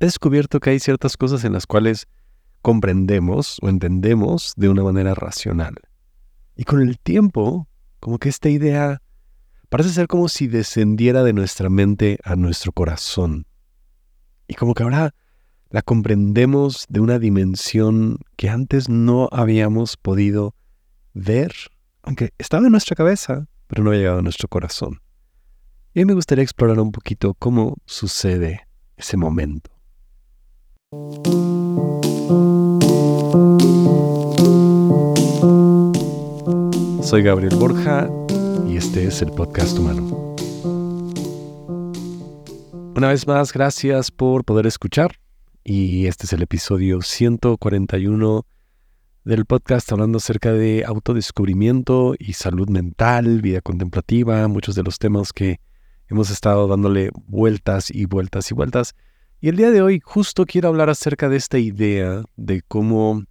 he descubierto que hay ciertas cosas en las cuales comprendemos o entendemos de una manera racional. Y con el tiempo, como que esta idea parece ser como si descendiera de nuestra mente a nuestro corazón. Y como que ahora la comprendemos de una dimensión que antes no habíamos podido ver, aunque estaba en nuestra cabeza, pero no había llegado a nuestro corazón. Y me gustaría explorar un poquito cómo sucede ese momento. Soy Gabriel Borja y este es el podcast humano. Una vez más, gracias por poder escuchar y este es el episodio 141 del podcast hablando acerca de autodescubrimiento y salud mental, vida contemplativa, muchos de los temas que hemos estado dándole vueltas y vueltas y vueltas. Y el día de hoy justo quiero hablar acerca de esta idea de cómo,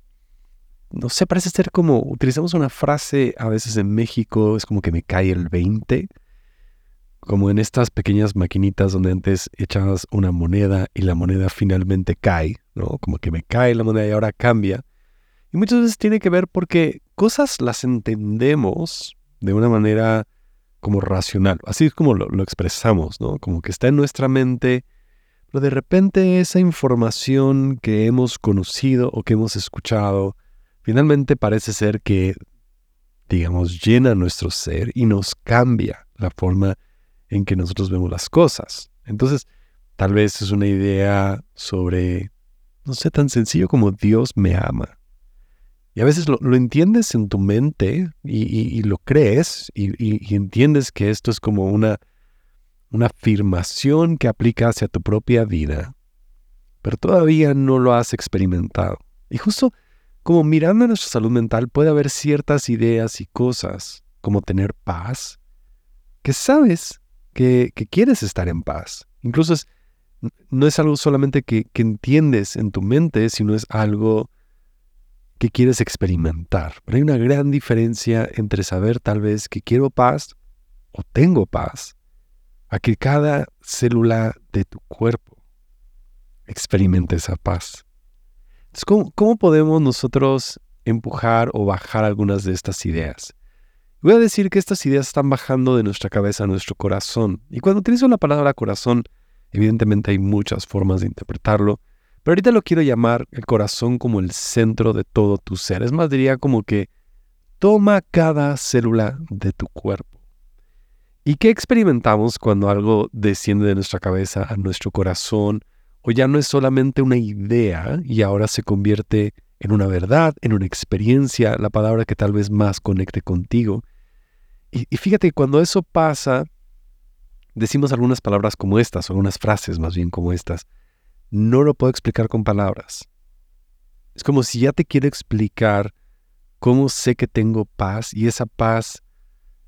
no sé, parece ser como, utilizamos una frase a veces en México, es como que me cae el 20, como en estas pequeñas maquinitas donde antes echabas una moneda y la moneda finalmente cae, ¿no? Como que me cae la moneda y ahora cambia. Y muchas veces tiene que ver porque cosas las entendemos de una manera como racional, así es como lo, lo expresamos, ¿no? Como que está en nuestra mente pero de repente esa información que hemos conocido o que hemos escuchado, finalmente parece ser que, digamos, llena nuestro ser y nos cambia la forma en que nosotros vemos las cosas. Entonces, tal vez es una idea sobre, no sé, tan sencillo como Dios me ama. Y a veces lo, entiendes en tu mente y, lo crees y entiendes que esto es como una una afirmación que aplica hacia tu propia vida, pero todavía no lo has experimentado. Y justo como mirando nuestra salud mental puede haber ciertas ideas y cosas, como tener paz, que sabes que, quieres estar en paz. Incluso no es algo solamente que, que entiendes en tu mente, sino es algo que quieres experimentar. Pero hay una gran diferencia entre saber tal vez que quiero paz o tengo paz a que cada célula de tu cuerpo experimente esa paz. Entonces, ¿cómo, podemos nosotros empujar o bajar algunas de estas ideas? Voy a decir que estas ideas están bajando de nuestra cabeza a nuestro corazón. Y cuando utilizo la palabra corazón, evidentemente hay muchas formas de interpretarlo, pero ahorita lo quiero llamar el corazón como el centro de todo tu ser. Es más, diría como que toma cada célula de tu cuerpo. ¿Y qué experimentamos cuando algo desciende de nuestra cabeza a nuestro corazón o ya no es solamente una idea y ahora se convierte en una verdad, en una experiencia, la palabra que tal vez más conecte contigo? Y, fíjate, cuando eso pasa, decimos algunas palabras como estas, o algunas frases más bien como estas. No lo puedo explicar con palabras. Es como si ya te quiero explicar cómo sé que tengo paz y esa paz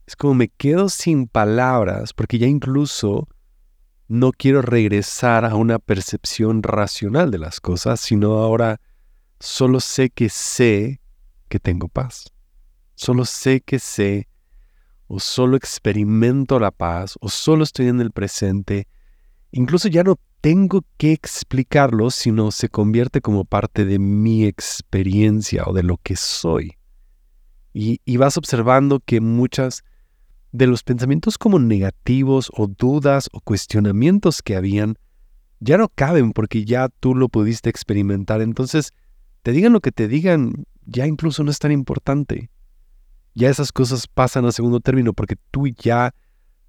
es como me quedo sin palabras porque ya incluso no quiero regresar a una percepción racional de las cosas, sino ahora solo sé que sé que tengo paz. Solo sé que sé o solo experimento la paz o solo estoy en el presente. Incluso ya no tengo que explicarlo, sino se convierte como parte de mi experiencia o de lo que soy. Y, y vas observando que muchas de los pensamientos como negativos o dudas o cuestionamientos que habían, ya no caben porque ya tú lo pudiste experimentar. Entonces, te digan lo que te digan, ya incluso no es tan importante. Ya esas cosas pasan a segundo término porque tú ya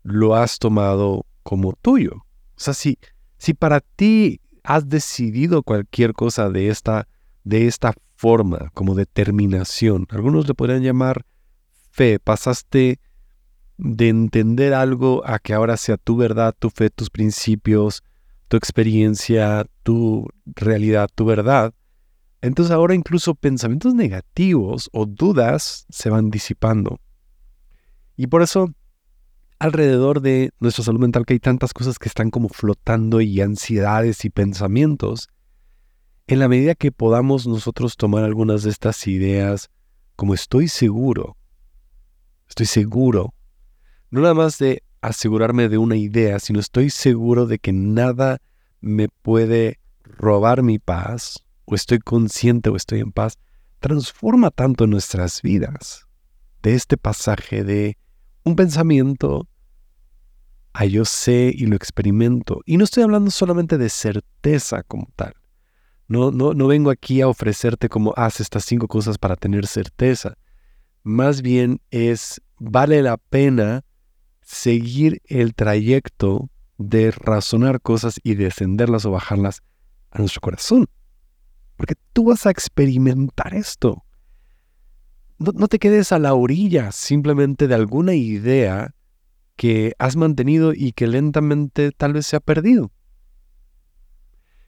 lo has tomado como tuyo. O sea, si, si para ti has decidido cualquier cosa de esta, de esta forma, como determinación, algunos le podrían llamar fe, pasaste de entender algo a que ahora sea tu verdad, tu fe, tus principios, tu experiencia, tu realidad, tu verdad. Entonces ahora incluso pensamientos negativos o dudas se van disipando. Y por eso alrededor de nuestra salud mental que hay tantas cosas que están como flotando y ansiedades y pensamientos, en la medida que podamos nosotros tomar algunas de estas ideas como estoy seguro, estoy seguro no nada más de asegurarme de una idea, sino estoy seguro de que nada me puede robar mi paz, o estoy consciente o estoy en paz, transforma tanto nuestras vidas. De este pasaje de un pensamiento a yo sé y lo experimento. Y no estoy hablando solamente de certeza como tal. No, no, no vengo aquí a ofrecerte como haz estas cinco cosas para tener certeza. Más bien es, vale la pena seguir el trayecto de razonar cosas y descenderlas o bajarlas a nuestro corazón. Porque tú vas a experimentar esto. No, te quedes a la orilla simplemente de alguna idea que has mantenido y que lentamente tal vez se ha perdido.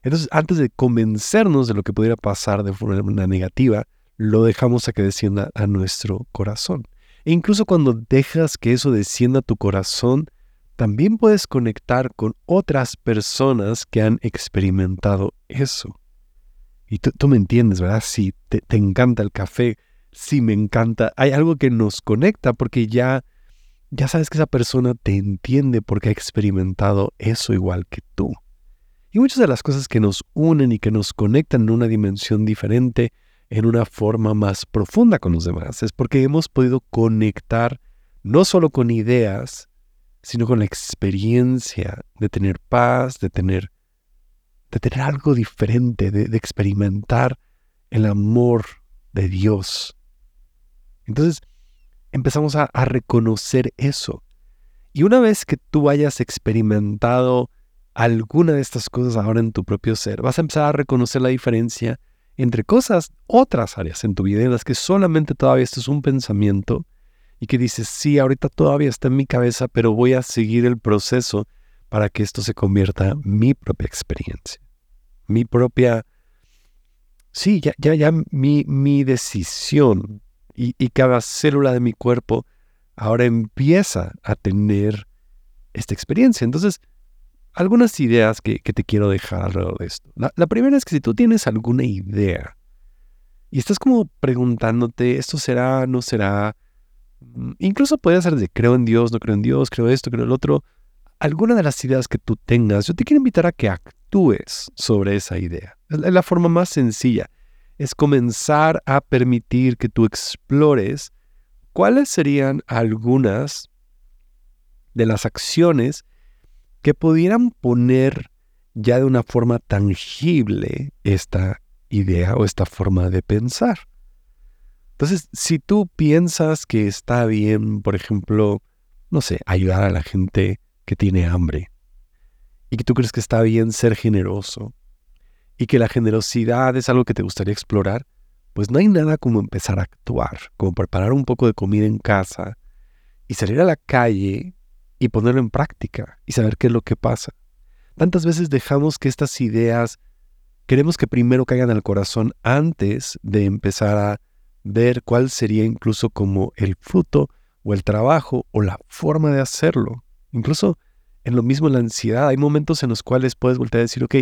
Entonces, antes de convencernos de lo que pudiera pasar de forma negativa, lo dejamos a que descienda a nuestro corazón. E incluso cuando dejas que eso descienda a tu corazón, también puedes conectar con otras personas que han experimentado eso. Y tú, me entiendes, ¿verdad? Si te, te encanta el café, si me encanta, hay algo que nos conecta porque ya ya sabes que esa persona te entiende porque ha experimentado eso igual que tú. Y muchas de las cosas que nos unen y que nos conectan en una dimensión diferente, en una forma más profunda con los demás, es porque hemos podido conectar no solo con ideas, sino con la experiencia de tener paz, de tener, de tener algo diferente, de, de experimentar el amor de Dios. Entonces, empezamos a, reconocer eso. Y una vez que tú hayas experimentado alguna de estas cosas ahora en tu propio ser, vas a empezar a reconocer la diferencia entre cosas, otras áreas en tu vida en las que solamente todavía esto es un pensamiento y que dices, sí, ahorita todavía está en mi cabeza, pero voy a seguir el proceso para que esto se convierta en mi propia experiencia, mi propia, sí, ya, ya, ya mi, mi decisión y, cada célula de mi cuerpo ahora empieza a tener esta experiencia. Entonces, algunas ideas que, te quiero dejar alrededor de esto. La, primera es que si tú tienes alguna idea y estás como preguntándote, ¿esto será, no será? Mm, incluso puede ser de creo en Dios, no creo en Dios, creo esto, creo el otro. Alguna de las ideas que tú tengas, yo te quiero invitar a que actúes sobre esa idea. Es la forma más sencilla es comenzar a permitir que tú explores cuáles serían algunas de las acciones que pudieran poner ya de una forma tangible esta idea o esta forma de pensar. Entonces, si tú piensas que está bien, por ejemplo, no sé, ayudar a la gente que tiene hambre, y que tú crees que está bien ser generoso, y que la generosidad es algo que te gustaría explorar, pues no hay nada como empezar a actuar, como preparar un poco de comida en casa y salir a la calle y ponerlo en práctica y saber qué es lo que pasa. Tantas veces dejamos que estas ideas queremos que primero caigan al corazón antes de empezar a ver cuál sería incluso como el fruto o el trabajo o la forma de hacerlo. Incluso en lo mismo la ansiedad, hay momentos en los cuales puedes voltear a decir, ok,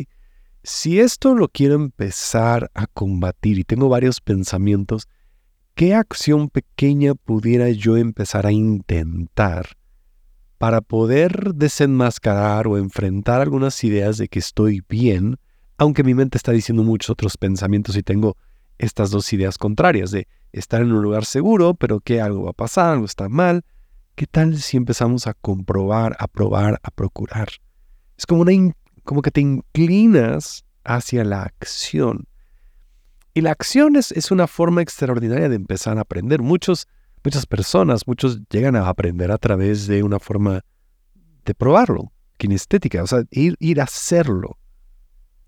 si esto lo quiero empezar a combatir y tengo varios pensamientos, ¿qué acción pequeña pudiera yo empezar a intentar para poder desenmascarar o enfrentar algunas ideas de que estoy bien, aunque mi mente está diciendo muchos otros pensamientos y tengo estas dos ideas contrarias de estar en un lugar seguro, pero que algo va a pasar, algo está mal? ¿Qué tal si empezamos a comprobar, a probar, a procurar? Es como una que te inclinas hacia la acción. Y la acción es, una forma extraordinaria de empezar a aprender. Muchos, muchas personas, muchos llegan a aprender a través de una forma de probarlo, kinestética, o sea, ir, ir a hacerlo,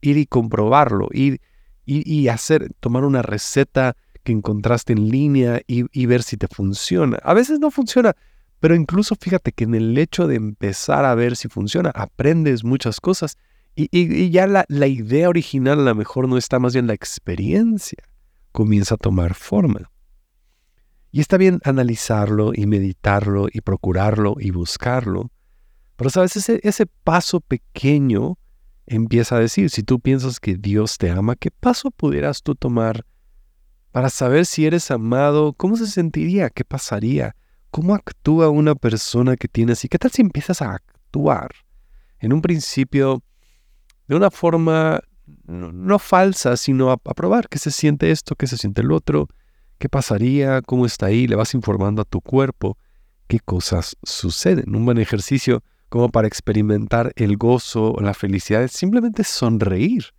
ir y comprobarlo, ir, y hacer, tomar una receta que encontraste en línea y, ver si te funciona. A veces no funciona, pero incluso fíjate que en el hecho de empezar a ver si funciona, aprendes muchas cosas y, ya la, la, idea original a lo mejor no está, más bien la experiencia comienza a tomar forma. Y está bien analizarlo y meditarlo y procurarlo y buscarlo. Pero sabes, ese, ese paso pequeño empieza a decir, si tú piensas que Dios te ama, ¿qué paso pudieras tú tomar para saber si eres amado? ¿Cómo se sentiría? ¿Qué pasaría? ¿Cómo actúa una persona que tiene así? ¿Qué tal si empiezas a actuar? En un principio, de una forma no, falsa, sino a, a, probar qué se siente esto, qué se siente el otro, qué pasaría, cómo está ahí, le vas informando a tu cuerpo qué cosas suceden. Un buen ejercicio como para experimentar el gozo o la felicidad es simplemente sonreír,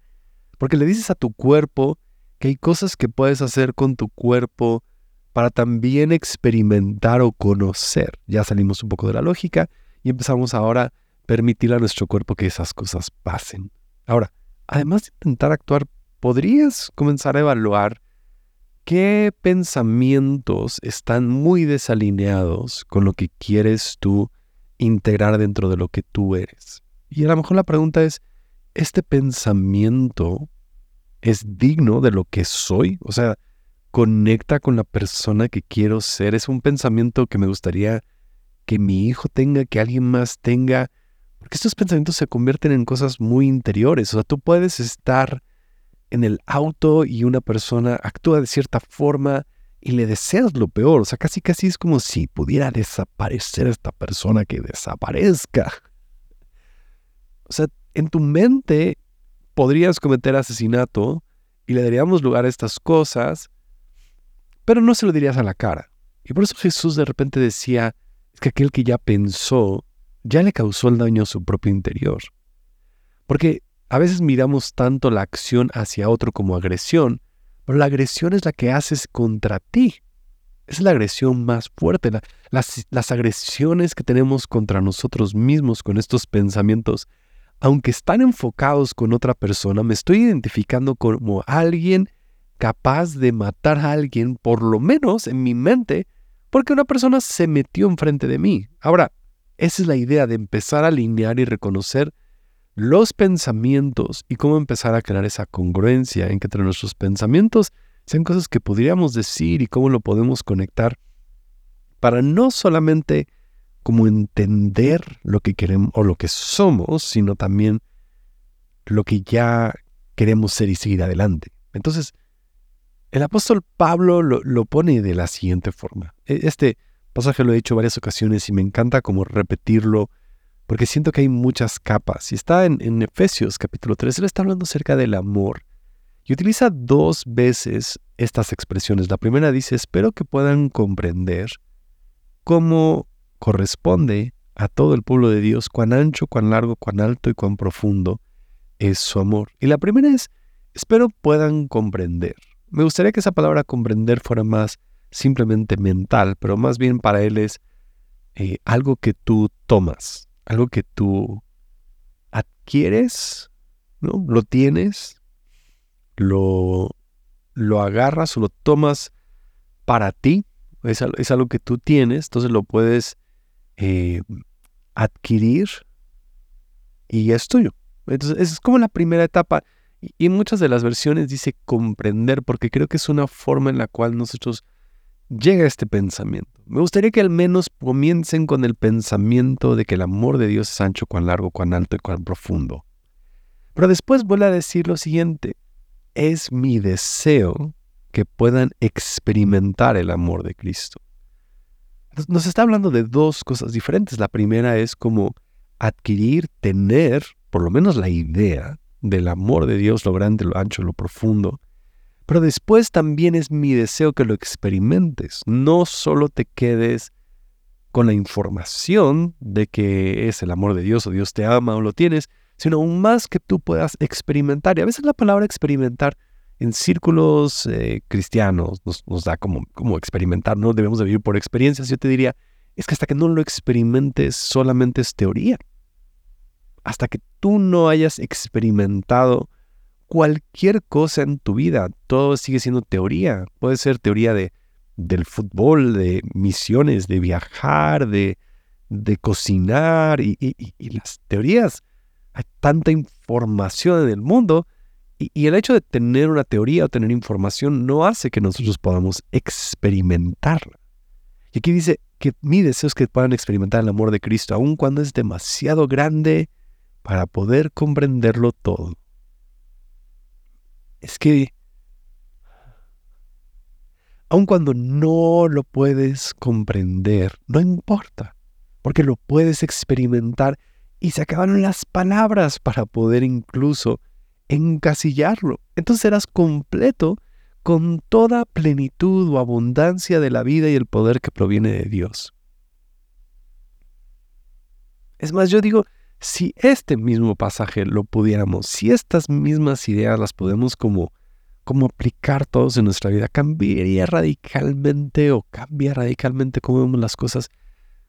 porque le dices a tu cuerpo que hay cosas que puedes hacer con tu cuerpo para también experimentar o conocer. Ya salimos un poco de la lógica y empezamos ahora a permitir a nuestro cuerpo que esas cosas pasen. Ahora, además de intentar actuar, podrías comenzar a evaluar qué pensamientos están muy desalineados con lo que quieres tú integrar dentro de lo que tú eres. Y a lo mejor la pregunta es, ¿este pensamiento es digno de lo que soy? O sea, conecta con la persona que quiero ser. Es un pensamiento que me gustaría que mi hijo tenga, que alguien más tenga, porque estos pensamientos se convierten en cosas muy interiores. O sea, tú puedes estar en el auto y una persona actúa de cierta forma y le deseas lo peor. O sea, casi casi es como si pudiera desaparecer esta persona que desaparezca. O sea, en tu mente podrías cometer asesinato y le daríamos lugar a estas cosas pero no se lo dirías a la cara. Y por eso Jesús de repente decía, es que aquel que ya pensó, ya le causó el daño a su propio interior. Porque a veces miramos tanto la acción hacia otro como agresión, pero la agresión es la que haces contra ti. Es la agresión más fuerte. las, las agresiones que tenemos contra nosotros mismos con estos pensamientos, aunque están enfocados con otra persona, me estoy identificando como alguien capaz de matar a alguien, por lo menos en mi mente, porque una persona se metió enfrente de mí. Ahora, esa es la idea de empezar a alinear y reconocer los pensamientos y cómo empezar a crear esa congruencia en que entre nuestros pensamientos sean cosas que podríamos decir y cómo lo podemos conectar para no solamente como entender lo que queremos o lo que somos, sino también lo que ya queremos ser y seguir adelante. Entonces, el apóstol Pablo lo, pone de la siguiente forma. E, este pasaje lo he dicho varias ocasiones y me encanta como repetirlo porque siento que hay muchas capas. Y está en, Efesios capítulo 3, él está hablando acerca del amor y utiliza dos veces estas expresiones. La primera dice, espero que puedan comprender cómo corresponde a todo el pueblo de Dios, cuán ancho, cuán largo, cuán alto y cuán profundo es su amor. Y la primera es, espero puedan comprender. Me gustaría que esa palabra comprender fuera más simplemente mental, pero más bien para él es eh, algo que tú tomas, algo que tú adquieres, ¿no? Lo tienes, lo, lo agarras o lo tomas para ti, es, es algo que tú tienes, entonces lo puedes eh, adquirir y es tuyo. Entonces, es como la primera etapa. Y en muchas de las versiones dice comprender, porque creo que es una forma en la cual nosotros llega este pensamiento. Me gustaría que al menos comiencen con el pensamiento de que el amor de Dios es ancho, cuán largo, cuán alto y cuán profundo. Pero después vuelve a decir lo siguiente, es mi deseo que puedan experimentar el amor de Cristo. Nos está hablando de dos cosas diferentes. La primera es como adquirir, tener, por lo menos la idea del amor de Dios, lo grande, lo ancho, lo profundo. Pero después también es mi deseo que lo experimentes. No solo te quedes con la información de que es el amor de Dios o Dios te ama o lo tienes, sino aún más que tú puedas experimentar. Y a veces la palabra experimentar en círculos eh, cristianos nos, da como, como experimentar, no debemos de vivir por experiencias. Yo te diría, es que hasta que no lo experimentes solamente es teoría hasta que tú no hayas experimentado cualquier cosa en tu vida. Todo sigue siendo teoría. Puede ser teoría de, del fútbol, de misiones, de viajar, de, de cocinar y, las teorías. Hay tanta información en el mundo y, y, el hecho de tener una teoría o tener información no hace que nosotros podamos experimentarla. Y aquí dice que mi deseo es que puedan experimentar el amor de Cristo, aun cuando es demasiado grande, para poder comprenderlo todo. Es que, aun cuando no lo puedes comprender, no importa, porque lo puedes experimentar y se acabaron las palabras para poder incluso encasillarlo. Entonces serás completo con toda plenitud o abundancia de la vida y el poder que proviene de Dios. Es más, yo digo, si este mismo pasaje lo pudiéramos, si estas mismas ideas las podemos como, como aplicar todos en nuestra vida, cambiaría radicalmente o cambia radicalmente cómo vemos las cosas,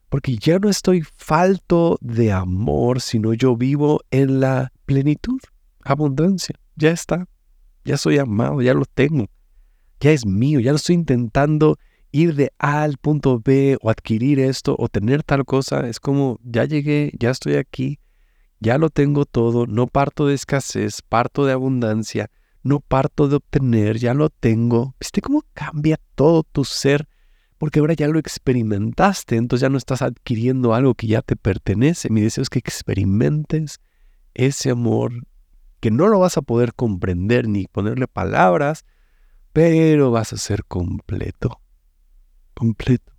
porque ya no estoy falto de amor, sino yo vivo en la plenitud, abundancia, ya está, ya soy amado, ya lo tengo. Ya es mío, ya no estoy intentando ir de A al punto B o adquirir esto o tener tal cosa. Es como, ya llegué, ya estoy aquí, ya lo tengo todo, no parto de escasez, parto de abundancia, no parto de obtener, ya lo tengo. ¿Viste cómo cambia todo tu ser? Porque ahora ya lo experimentaste, entonces ya no estás adquiriendo algo que ya te pertenece. Mi deseo es que experimentes ese amor que no lo vas a poder comprender ni ponerle palabras, pero vas a ser completo, completo,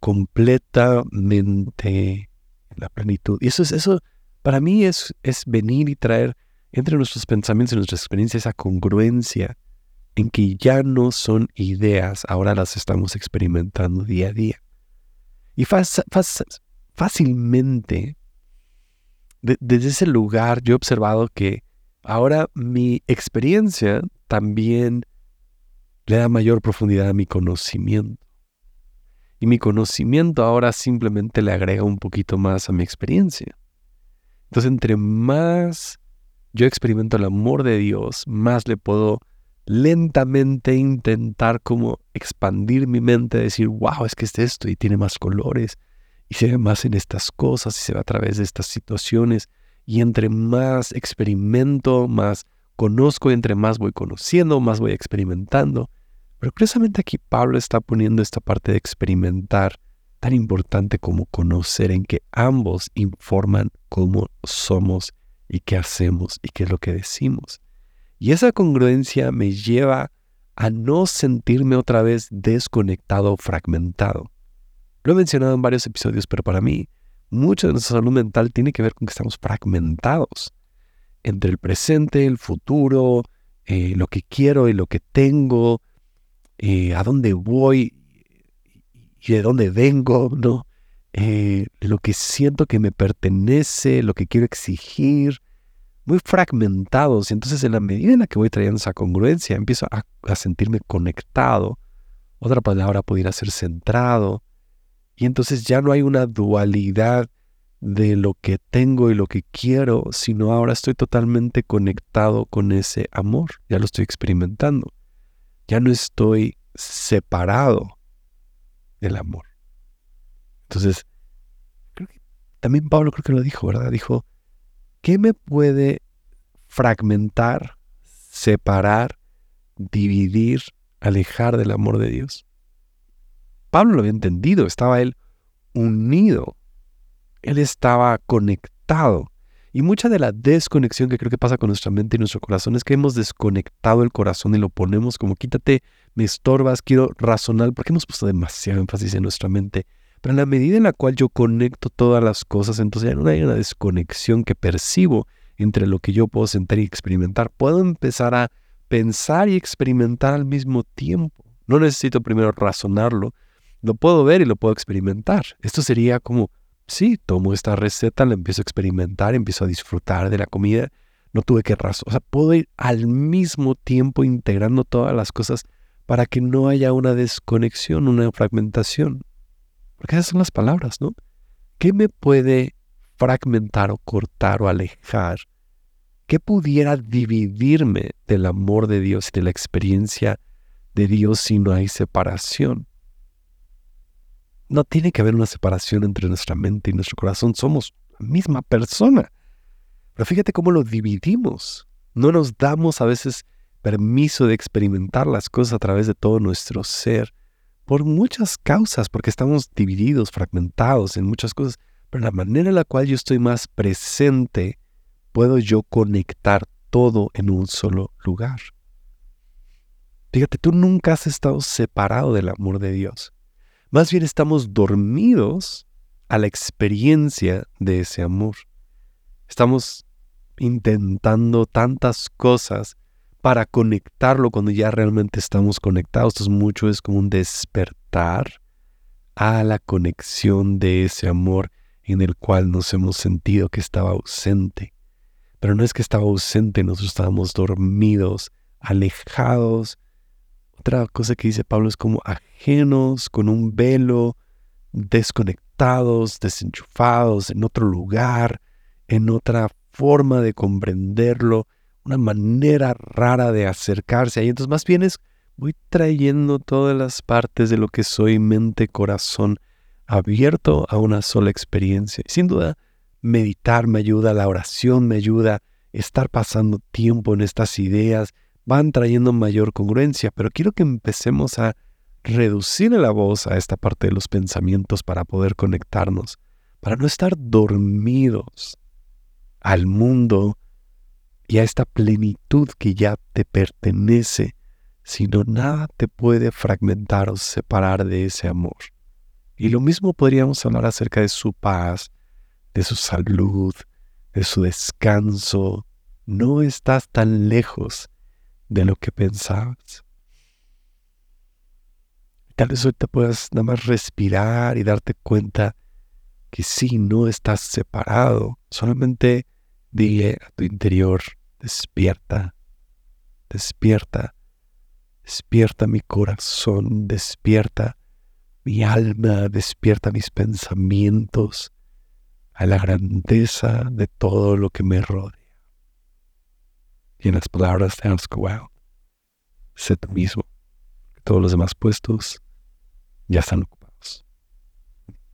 completamente en la plenitud. Y eso es eso, para mí es, es venir y traer entre nuestros pensamientos y nuestras experiencias esa congruencia en que ya no son ideas, ahora las estamos experimentando día a día. Y fácilmente, desde ese lugar, yo he observado que ahora mi experiencia también le da mayor profundidad a mi conocimiento. Y mi conocimiento ahora simplemente le agrega un poquito más a mi experiencia. Entonces, entre más yo experimento el amor de Dios, más le puedo lentamente intentar como expandir mi mente, decir, wow, es que es esto y tiene más colores y se ve más en estas cosas y se ve a través de estas situaciones. Y entre más experimento, más conozco y entre más voy conociendo, más voy experimentando. Pero curiosamente aquí Pablo está poniendo esta parte de experimentar tan importante como conocer en que ambos informan cómo somos y qué hacemos y qué es lo que decimos. Y esa congruencia me lleva a no sentirme otra vez desconectado o fragmentado. Lo he mencionado en varios episodios, pero para mí, mucho de nuestra salud mental tiene que ver con que estamos fragmentados entre el presente, el futuro, eh, lo que quiero y lo que tengo, eh, a dónde voy y de dónde vengo, ¿no? Eh, lo que siento que me pertenece, lo que quiero exigir, muy fragmentados. Y entonces en la medida en la que voy trayendo esa congruencia, empiezo a, a sentirme conectado. Otra palabra pudiera ser centrado. Y entonces ya no hay una dualidad de lo que tengo y lo que quiero, sino ahora estoy totalmente conectado con ese amor, ya lo estoy experimentando, ya no estoy separado del amor. Entonces, también Pablo creo que lo dijo, ¿verdad? Dijo, ¿qué me puede fragmentar, separar, dividir, alejar del amor de Dios? Pablo lo había entendido, estaba él unido él estaba conectado. Y mucha de la desconexión que creo que pasa con nuestra mente y nuestro corazón es que hemos desconectado el corazón y lo ponemos como quítate, me estorbas, quiero razonar, porque hemos puesto demasiado énfasis en nuestra mente. Pero en la medida en la cual yo conecto todas las cosas, entonces ya no hay una desconexión que percibo entre lo que yo puedo sentir y experimentar. Puedo empezar a pensar y experimentar al mismo tiempo. No necesito primero razonarlo, lo puedo ver y lo puedo experimentar. Esto sería como sí, tomo esta receta, la empiezo a experimentar, empiezo a disfrutar de la comida. No tuve que razonar. O sea, puedo ir al mismo tiempo integrando todas las cosas para que no haya una desconexión, una fragmentación. Porque esas son las palabras, ¿no? ¿Qué me puede fragmentar o cortar o alejar? ¿Qué pudiera dividirme del amor de Dios y de la experiencia de Dios si no hay separación? No tiene que haber una separación entre nuestra mente y nuestro corazón. Somos la misma persona. Pero fíjate cómo lo dividimos. No nos damos a veces permiso de experimentar las cosas a través de todo nuestro ser por muchas causas, porque estamos divididos, fragmentados en muchas cosas. Pero la manera en la cual yo estoy más presente, puedo yo conectar todo en un solo lugar. Fíjate, tú nunca has estado separado del amor de Dios. Más bien estamos dormidos a la experiencia de ese amor. Estamos intentando tantas cosas para conectarlo cuando ya realmente estamos conectados. Entonces mucho es como un despertar a la conexión de ese amor en el cual nos hemos sentido que estaba ausente. Pero no es que estaba ausente, nosotros estábamos dormidos, alejados. Otra cosa que dice Pablo es como ajenos, con un velo, desconectados, desenchufados, en otro lugar, en otra forma de comprenderlo, una manera rara de acercarse ahí. Entonces más bien es, voy trayendo todas las partes de lo que soy, mente, corazón, abierto a una sola experiencia. Sin duda, meditar me ayuda, la oración me ayuda, estar pasando tiempo en estas ideas van trayendo mayor congruencia, pero quiero que empecemos a reducir la voz a esta parte de los pensamientos para poder conectarnos, para no estar dormidos al mundo y a esta plenitud que ya te pertenece, sino nada te puede fragmentar o separar de ese amor. Y lo mismo podríamos hablar acerca de su paz, de su salud, de su descanso. No estás tan lejos de lo que pensabas. Tal vez te puedas nada más respirar y darte cuenta que sí, no estás separado. Solamente dile a tu interior, despierta, despierta, despierta mi corazón, despierta mi alma, despierta mis pensamientos a la grandeza de todo lo que me rodea. Y en las palabras de Hans Wow, sé tú mismo, todos los demás puestos ya están ocupados.